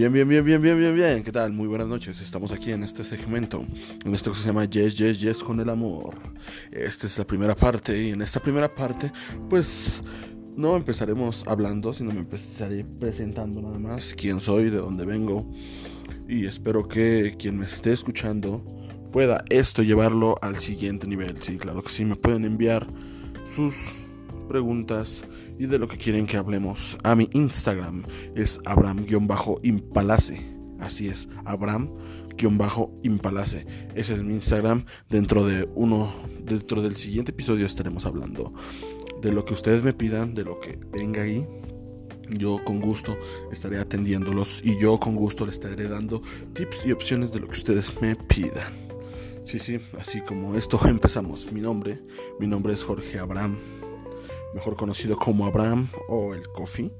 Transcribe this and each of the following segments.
Bien, bien, bien, bien, bien, bien, bien. ¿Qué tal? Muy buenas noches. Estamos aquí en este segmento, en esto que se llama Yes, Yes, Yes con el amor. Esta es la primera parte y en esta primera parte, pues no empezaremos hablando, sino me empezaré presentando nada más quién soy, de dónde vengo. Y espero que quien me esté escuchando pueda esto llevarlo al siguiente nivel. Sí, claro que sí, me pueden enviar sus preguntas y de lo que quieren que hablemos a mi Instagram. Es Abraham-Impalace. Así es, Abraham-Impalace. Ese es mi Instagram. Dentro de uno, dentro del siguiente episodio estaremos hablando de lo que ustedes me pidan, de lo que venga ahí. Yo con gusto estaré atendiéndolos y yo con gusto les estaré dando tips y opciones de lo que ustedes me pidan. Sí, sí, así como esto empezamos. Mi nombre, mi nombre es Jorge Abraham mejor conocido como Abraham o el Coffee,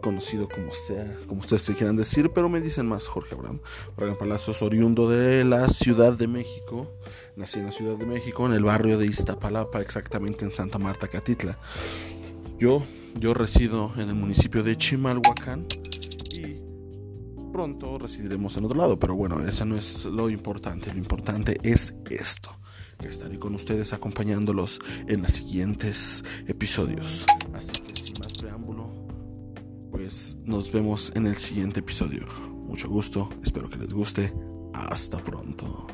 conocido como sea, como ustedes se quieran decir, pero me dicen más Jorge Abraham. Abraham Palacios, oriundo de la Ciudad de México, nací en la Ciudad de México, en el barrio de Iztapalapa, exactamente en Santa Marta, Catitla. Yo, yo resido en el municipio de Chimalhuacán y pronto residiremos en otro lado, pero bueno, eso no es lo importante, lo importante es esto estaré con ustedes acompañándolos en los siguientes episodios. Así que sin más preámbulo, pues nos vemos en el siguiente episodio. Mucho gusto, espero que les guste. Hasta pronto.